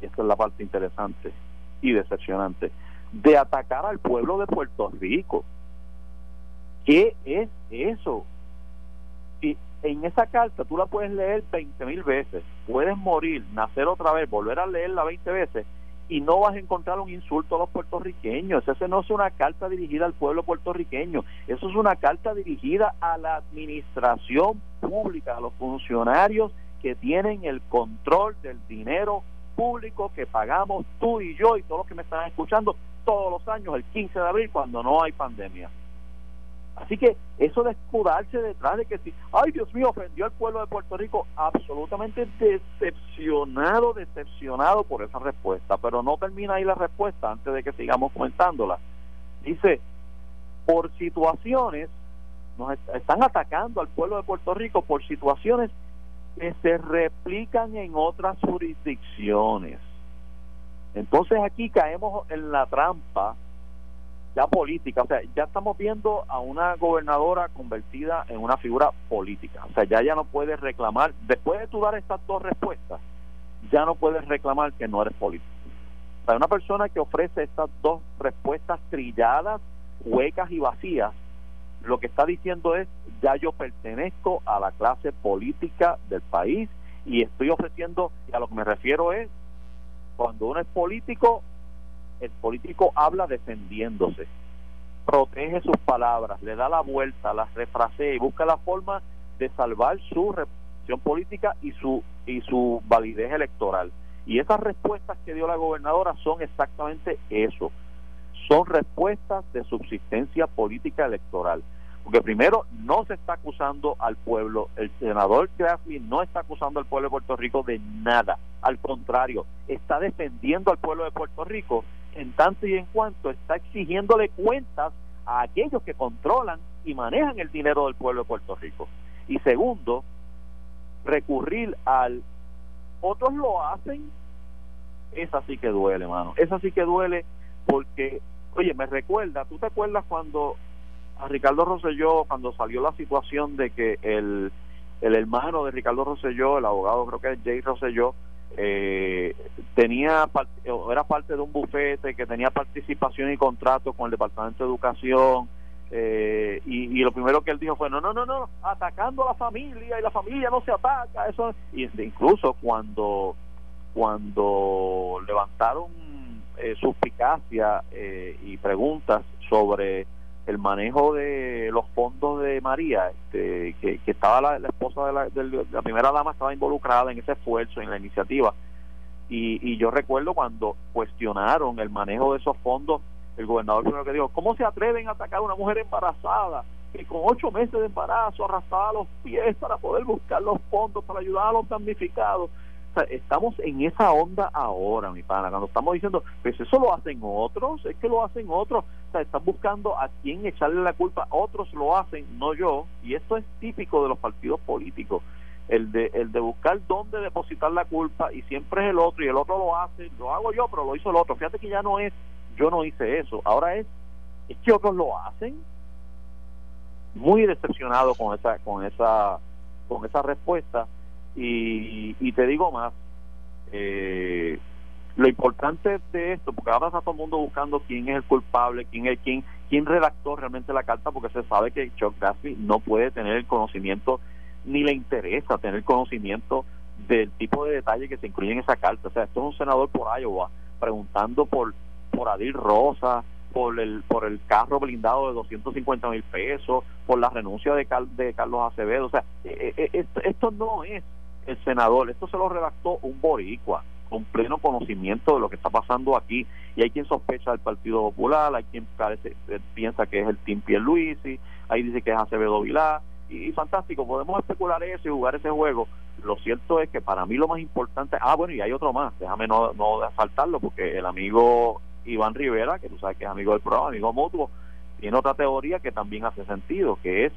y esta es la parte interesante y decepcionante, de atacar al pueblo de Puerto Rico. ¿Qué es eso? Si en esa carta tú la puedes leer 20 mil veces, puedes morir, nacer otra vez, volver a leerla 20 veces y no vas a encontrar un insulto a los puertorriqueños. Esa no es una carta dirigida al pueblo puertorriqueño, eso es una carta dirigida a la administración pública, a los funcionarios que tienen el control del dinero público que pagamos tú y yo y todos los que me están escuchando todos los años, el 15 de abril, cuando no hay pandemia. Así que eso de escudarse detrás de que si, ay Dios mío, ofendió al pueblo de Puerto Rico, absolutamente decepcionado, decepcionado por esa respuesta. Pero no termina ahí la respuesta antes de que sigamos comentándola. Dice, por situaciones, nos están atacando al pueblo de Puerto Rico por situaciones que se replican en otras jurisdicciones. Entonces aquí caemos en la trampa ya política, o sea, ya estamos viendo a una gobernadora convertida en una figura política, o sea, ya ya no puedes reclamar, después de tú dar estas dos respuestas, ya no puedes reclamar que no eres político. O sea, una persona que ofrece estas dos respuestas trilladas, huecas y vacías, lo que está diciendo es, ya yo pertenezco a la clase política del país y estoy ofreciendo, y a lo que me refiero es, cuando uno es político, el político habla defendiéndose, protege sus palabras, le da la vuelta, las refrasea y busca la forma de salvar su reputación política y su y su validez electoral. Y esas respuestas que dio la gobernadora son exactamente eso. Son respuestas de subsistencia política electoral. Porque primero, no se está acusando al pueblo, el senador Grassley no está acusando al pueblo de Puerto Rico de nada, al contrario, está defendiendo al pueblo de Puerto Rico en tanto y en cuanto está exigiéndole cuentas a aquellos que controlan y manejan el dinero del pueblo de Puerto Rico. Y segundo, recurrir al otros lo hacen, es así que duele, mano. Es así que duele porque, oye, me recuerda, ¿tú te acuerdas cuando a Ricardo Rosselló, cuando salió la situación de que el, el hermano de Ricardo Rosselló, el abogado creo que es Jay Rosselló, eh, tenía era parte de un bufete que tenía participación y contrato con el Departamento de Educación eh, y, y, lo primero que él dijo fue no no no no atacando a la familia y la familia no se ataca eso y incluso cuando cuando levantaron eh, suspicacia eh, y preguntas sobre el manejo de los fondos de María, este, que, estaba la, esposa de la, de la, primera dama estaba involucrada en ese esfuerzo, en la iniciativa. Y, y yo recuerdo cuando cuestionaron el manejo de esos fondos, el gobernador primero que dijo, ¿cómo se atreven a atacar a una mujer embarazada que con ocho meses de embarazo arrastraba los pies para poder buscar los fondos para ayudar a los damnificados? Estamos en esa onda ahora, mi pana, cuando estamos diciendo, pues eso lo hacen otros, es que lo hacen otros, o sea, están buscando a quién echarle la culpa, otros lo hacen, no yo, y esto es típico de los partidos políticos, el de, el de buscar dónde depositar la culpa y siempre es el otro y el otro lo hace, lo hago yo, pero lo hizo el otro, fíjate que ya no es, yo no hice eso, ahora es, es que otros lo hacen, muy decepcionado con esa, con esa, con esa respuesta y, te digo más, eh, lo importante de esto, porque ahora está todo el mundo buscando quién es el culpable, quién es quién, quién redactó realmente la carta, porque se sabe que Chuck Grassley no puede tener el conocimiento ni le interesa tener conocimiento del tipo de detalle que se incluye en esa carta. O sea, esto es un senador por Iowa preguntando por por Adil Rosa, por el por el carro blindado de 250 mil pesos, por la renuncia de, de Carlos Acevedo. O sea, eh, eh, esto no es el senador, esto se lo redactó un boricua con pleno conocimiento de lo que está pasando aquí y hay quien sospecha del Partido Popular, hay quien parece, eh, piensa que es el Team Pierluisi, ahí dice que es Acevedo Vilá y, fantástico, podemos especular eso y jugar ese juego. Lo cierto es que para mí lo más importante, ah bueno y hay otro más, déjame no, no saltarlo porque el amigo Iván Rivera, que tú sabes que es amigo del programa, amigo mutuo, tiene otra teoría que también hace sentido, que es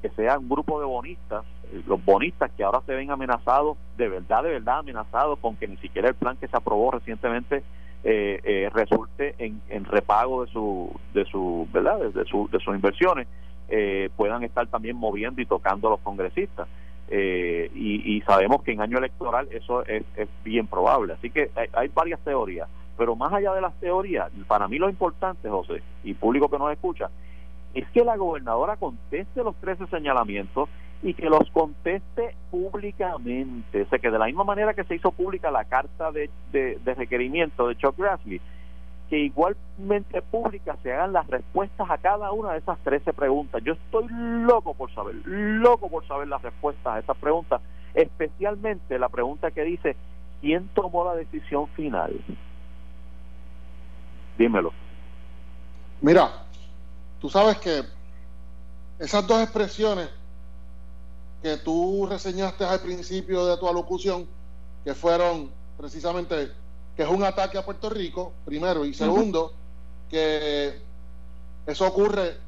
que sea un grupo de bonistas los bonistas que ahora se ven amenazados, de verdad, de verdad amenazados con que ni siquiera el plan que se aprobó recientemente eh, eh, resulte en, en, repago de su de su verdad de, su, de sus inversiones eh, puedan estar también moviendo y tocando a los congresistas. Eh, y, y, sabemos que en año electoral eso es, es bien probable. Así que hay, hay, varias teorías pero más allá de las teorías para mí lo importante José y público que nos escucha es que la gobernadora conteste los 13 señalamientos y que los conteste públicamente. O sea, que de la misma manera que se hizo pública la carta de, de, requerimiento de Chuck Grassley, que igualmente pública se hagan las respuestas a cada una de esas 13 preguntas. Yo estoy loco por saber, loco por saber las respuestas a esas preguntas, especialmente la pregunta que dice, ¿quién tomó la decisión final? Dímelo. Mira, tú sabes que esas dos expresiones que tú reseñaste al principio de tu alocución, que fueron precisamente que es un ataque a Puerto Rico, primero, y segundo, que eso ocurre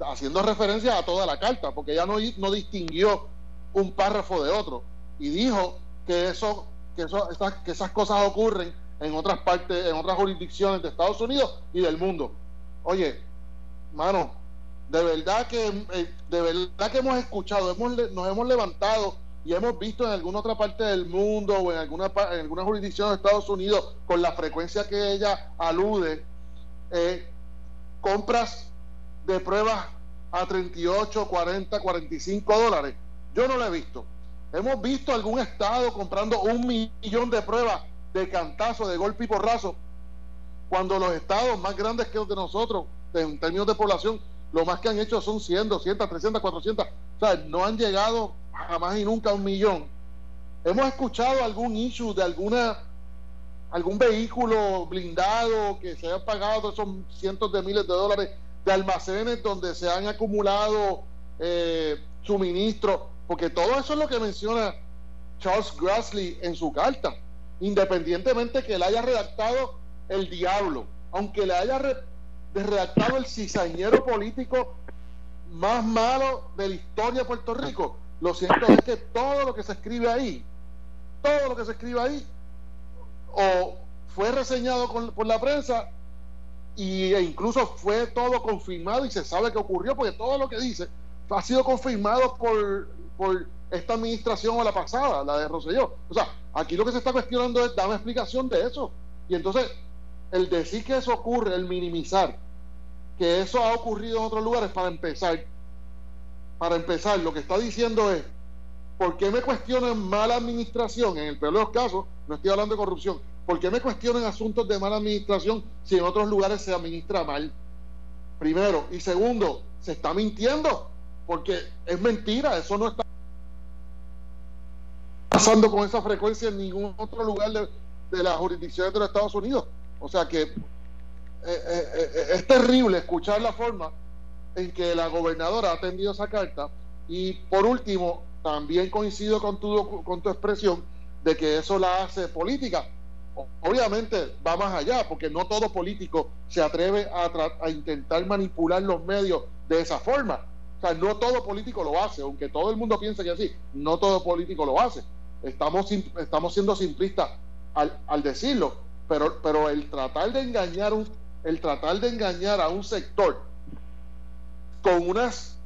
haciendo referencia a toda la carta, porque ella no, no distinguió un párrafo de otro, y dijo que eso, que eso, esas, que esas cosas ocurren en otras partes, en otras jurisdicciones de Estados Unidos y del mundo. Oye, mano, de verdad que eh, de verdad que hemos escuchado, hemos, nos hemos levantado y hemos visto en alguna otra parte del mundo o en alguna en alguna jurisdicción de Estados Unidos con la frecuencia que ella alude eh, compras de pruebas a 38, 40, 45 dólares. Yo no lo he visto. Hemos visto algún estado comprando un millón de pruebas de cantazo, de golpe y porrazo, cuando los estados más grandes que los de nosotros, en términos de población, lo más que han hecho son 100, 200, 300, 400. O sea, no han llegado jamás y nunca a un millón. Hemos escuchado algún issue de alguna algún vehículo blindado que se haya pagado esos cientos de miles de dólares de almacenes donde se han acumulado eh, suministros, porque todo eso es lo que menciona Charles Grassley en su carta, independientemente que le haya redactado el diablo, aunque le haya redactado el cizañero político más malo de la historia de Puerto Rico. Lo cierto es que todo lo que se escribe ahí, todo lo que se escribe ahí, o fue reseñado por la prensa y, e incluso fue todo confirmado y se sabe que ocurrió porque todo lo que dice ha sido confirmado por, por esta administración o la pasada, la de Rosselló. O sea, aquí lo que se está cuestionando es dar una explicación de eso. Y entonces el decir que eso ocurre, el minimizar que eso ha ocurrido en otros lugares, para empezar, para empezar, lo que está diciendo es, ¿por qué me cuestionan mala administración? En el peor de los casos, no estoy hablando de corrupción, ¿por qué me cuestionan asuntos de mala administración si en otros lugares se administra mal? Primero. Y segundo, se está mintiendo, porque es mentira, eso no está pasando con esa frecuencia en ningún otro lugar de, de las jurisdicciones de los Estados Unidos. O sea que eh, eh, eh, es terrible escuchar la forma en que la gobernadora ha atendido esa carta y por último también coincido con tu, con tu expresión de que eso la hace política. Obviamente va más allá, porque no todo político se atreve a, a intentar manipular los medios de esa forma. O sea, no todo político lo hace, aunque todo el mundo piense que así, no todo político lo hace. Estamos, estamos siendo simplistas al, al decirlo pero, pero el tratar de engañar un, el tratar de engañar a un sector con unas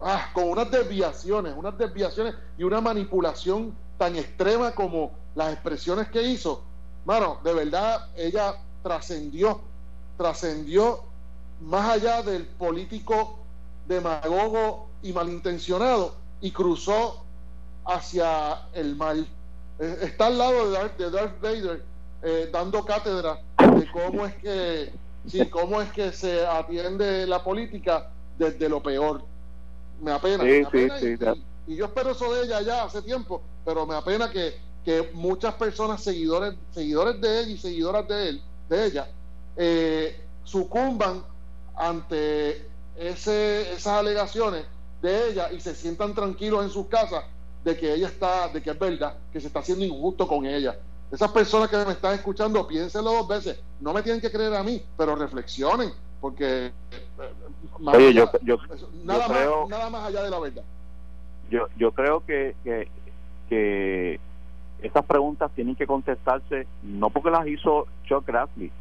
ah, con unas desviaciones, unas desviaciones y una manipulación tan extrema como las expresiones que hizo, mano, de verdad ella trascendió, trascendió más allá del político demagogo y malintencionado y cruzó hacia el mal. Está al lado de de Darth Vader eh, dando cátedra de cómo es que sí, cómo es que se atiende la política desde lo peor. Me apena. y, yo espero eso de ella ya hace tiempo, pero me apena que, que muchas personas, seguidores, seguidores de ella y seguidoras de él, de ella, eh, sucumban ante ese, esas alegaciones de ella y se sientan tranquilos en sus casas de que ella está, de que es verdad, que se está haciendo injusto con ella. Esas personas que me están escuchando, piénsenlo dos veces. No me tienen que creer a mí, pero reflexionen, porque Oye, yo, yo, nada, más, nada más allá de la verdad. yo, yo creo que, que, que estas preguntas tienen que contestarse no porque las hizo Chuck Grassley,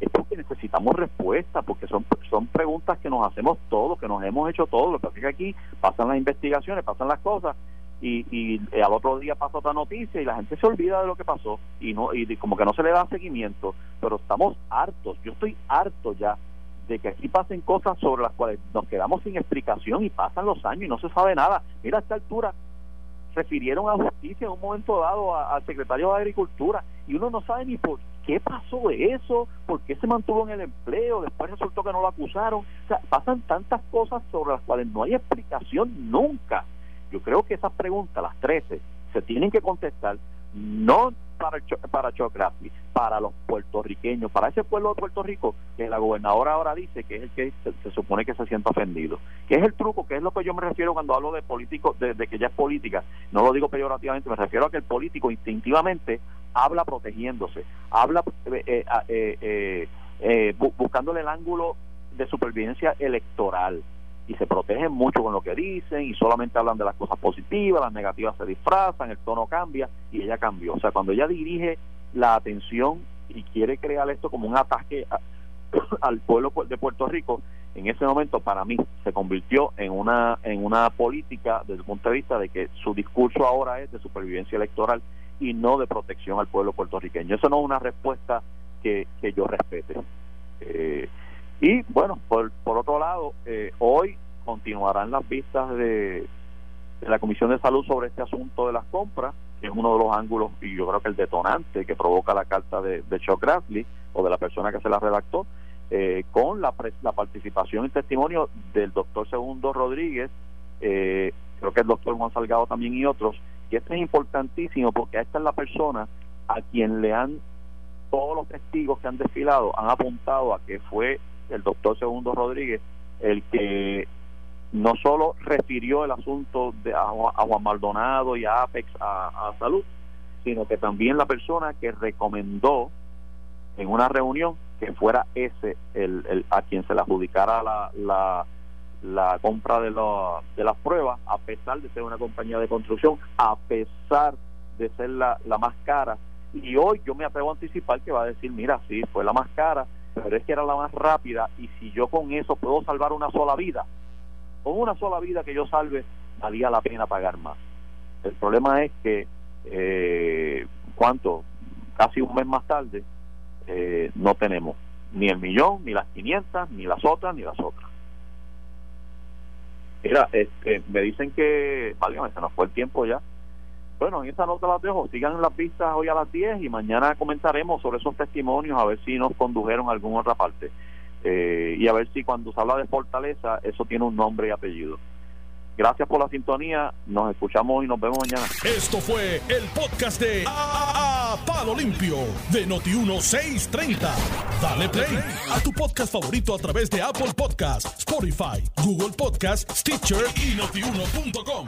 es porque necesitamos respuestas, porque son, son preguntas que nos hacemos todos, que nos hemos hecho todos. Lo que pasa es que aquí pasan las investigaciones, pasan las cosas, y, y al otro día pasa otra noticia y la gente se olvida de lo que pasó y no y como que no se le da seguimiento pero estamos hartos yo estoy harto ya de que aquí pasen cosas sobre las cuales nos quedamos sin explicación y pasan los años y no se sabe nada mira a esta altura refirieron a justicia en un momento dado al secretario de Agricultura y uno no sabe ni por qué pasó eso, por qué se mantuvo en el empleo, después resultó que no lo acusaron. O sea, pasan tantas cosas sobre las cuales no hay explicación nunca. Yo creo que esas preguntas, las 13, se tienen que contestar no para, para Chocrapi, para los puertorriqueños, para ese pueblo de Puerto Rico que la gobernadora ahora dice que es el que se, supone que se sienta ofendido. ¿Qué es el truco? ¿Qué es lo que yo me refiero cuando hablo de político, de, que ya es política? No lo digo peyorativamente, me refiero a que el político instintivamente habla protegiéndose, habla eh, eh, eh, buscándole el ángulo de supervivencia electoral y se protegen mucho con lo que dicen y solamente hablan de las cosas positivas, las negativas se disfrazan, el tono cambia y ella cambió. O sea, cuando ella dirige la atención y quiere crear esto como un ataque al pueblo de Puerto Rico, en ese momento para mí se convirtió en una en una política desde el punto de vista de que su discurso ahora es de supervivencia electoral y no de protección al pueblo puertorriqueño. Eso no es una respuesta que, que yo respete. Eh, y bueno, por, por otro lado, eh, hoy continuarán las vistas de, la Comisión de Salud sobre este asunto de las compras, que es uno de los ángulos y yo creo que el detonante que provoca la carta de, de Chuck Grassley o de la persona que se la redactó, eh, con la, la participación y testimonio del doctor Segundo Rodríguez, eh, creo que el doctor Juan Salgado también y otros, y esto es importantísimo porque esta es la persona a quien le han, todos los testigos que han desfilado han apuntado a que fue el doctor Segundo Rodríguez, el que no solo refirió el asunto de, a, Juan Maldonado y a Apex a, Salud, sino que también la persona que recomendó en una reunión que fuera ese el, a quien se le adjudicara la, la, la compra de, de las pruebas, a pesar de ser una compañía de construcción, a pesar de ser la, la más cara. Y hoy yo me atrevo a anticipar que va a decir, mira, sí, fue la más cara, pero es que era la más rápida y si yo con eso puedo salvar una sola vida, con una sola vida que yo salve, valía la pena pagar más. El problema es que, eh, ¿cuánto? Casi un mes más tarde, eh, no tenemos ni el millón, ni las 500, ni las otras, ni las otras. Mira, este, me dicen que, válgame, se nos fue el tiempo ya. Bueno, en esa nota las dejo. Sigan las pistas hoy a las 10 y mañana comentaremos sobre esos testimonios a ver si nos condujeron a alguna otra parte. Eh, y a ver si cuando se habla de fortaleza, eso tiene un nombre y apellido. Gracias por la sintonía. Nos escuchamos y nos vemos mañana. Esto fue el podcast de a, Palo Limpio de Noti1630. Dale play a tu podcast favorito a través de Apple Podcasts, Spotify, Google Podcasts, Stitcher y notiuno.com.